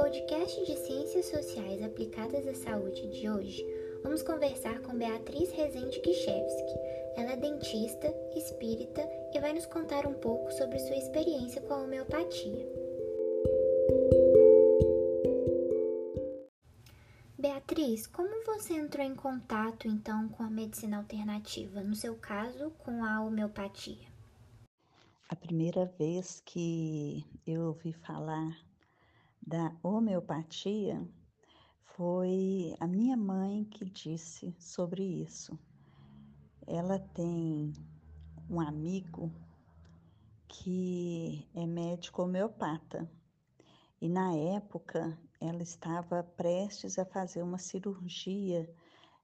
podcast de Ciências Sociais aplicadas à saúde de hoje, vamos conversar com Beatriz Rezende Kiszewski. Ela é dentista, espírita e vai nos contar um pouco sobre sua experiência com a homeopatia. Beatriz, como você entrou em contato então com a medicina alternativa, no seu caso, com a homeopatia? A primeira vez que eu ouvi falar da homeopatia foi a minha mãe que disse sobre isso. Ela tem um amigo que é médico homeopata e na época ela estava prestes a fazer uma cirurgia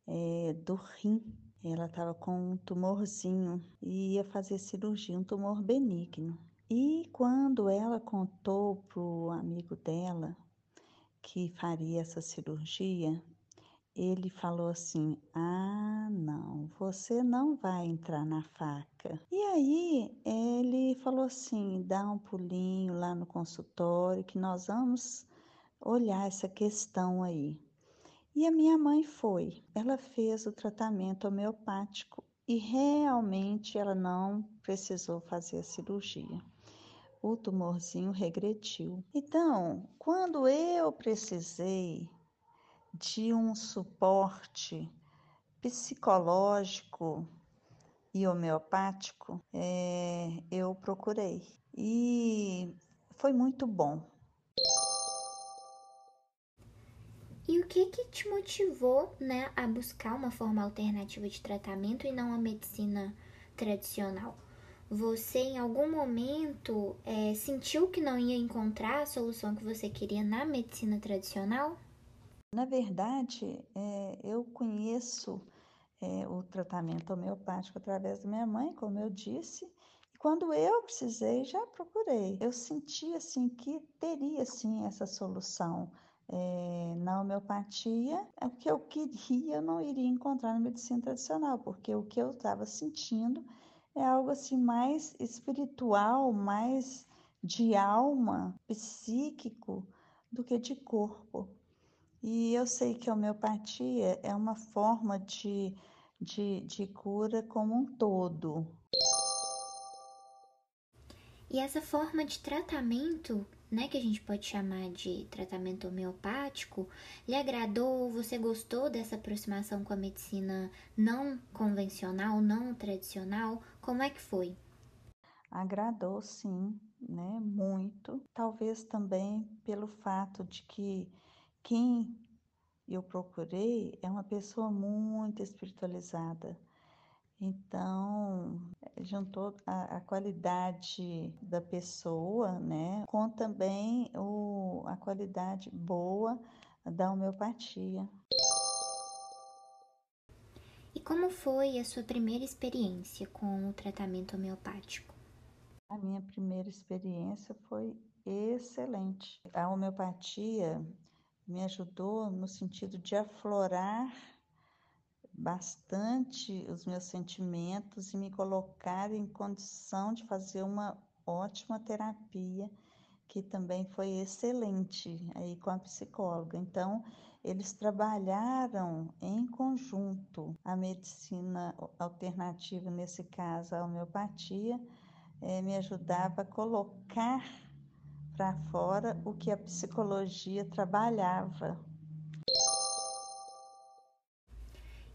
é, do rim. Ela estava com um tumorzinho e ia fazer cirurgia, um tumor benigno. E quando ela contou para o amigo dela que faria essa cirurgia, ele falou assim: Ah, não, você não vai entrar na faca. E aí ele falou assim: dá um pulinho lá no consultório que nós vamos olhar essa questão aí. E a minha mãe foi. Ela fez o tratamento homeopático e realmente ela não precisou fazer a cirurgia o tumorzinho regrediu. Então, quando eu precisei de um suporte psicológico e homeopático, é, eu procurei. E foi muito bom. E o que que te motivou, né, a buscar uma forma alternativa de tratamento e não a medicina tradicional? Você em algum momento é, sentiu que não ia encontrar a solução que você queria na medicina tradicional? Na verdade, é, eu conheço é, o tratamento homeopático através da minha mãe, como eu disse, quando eu precisei, já procurei. Eu senti assim que teria sim essa solução. É, na homeopatia, o que eu queria eu não iria encontrar na medicina tradicional, porque o que eu estava sentindo é algo assim mais espiritual, mais de alma, psíquico, do que de corpo. E eu sei que a homeopatia é uma forma de, de, de cura como um todo. E essa forma de tratamento né, que a gente pode chamar de tratamento homeopático, lhe agradou? Você gostou dessa aproximação com a medicina não convencional, não tradicional? Como é que foi? Agradou, sim, né, muito. Talvez também pelo fato de que quem eu procurei é uma pessoa muito espiritualizada. Então, juntou a, a, qualidade da pessoa, né, com também o, a qualidade boa da homeopatia. E como foi a sua primeira experiência com o tratamento homeopático? A minha primeira experiência foi excelente. A homeopatia me ajudou no sentido de aflorar bastante os meus sentimentos e me colocar em condição de fazer uma ótima terapia, que também foi excelente aí com a psicóloga. Então, eles trabalharam em conjunto a medicina alternativa, nesse caso a homeopatia, eh, me ajudava a colocar para fora o que a psicologia trabalhava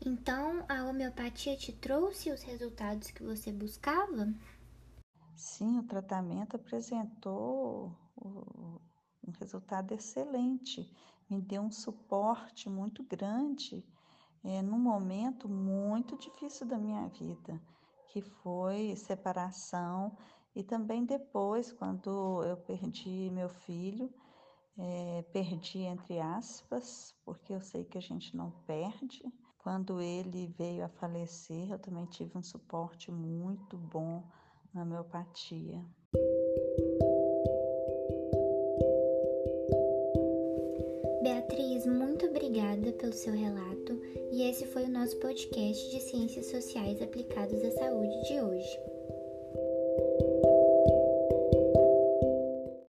Então, a homeopatia te trouxe os resultados que você buscava? Sim, o tratamento apresentou um resultado excelente, me deu um suporte muito grande é, num momento muito difícil da minha vida, que foi separação e também depois, quando eu perdi meu filho, é, perdi entre aspas, porque eu sei que a gente não perde, quando ele veio a falecer, eu também tive um suporte muito bom na homeopatia. Beatriz, muito obrigada pelo seu relato e esse foi o nosso podcast de Ciências Sociais aplicadas à saúde de hoje.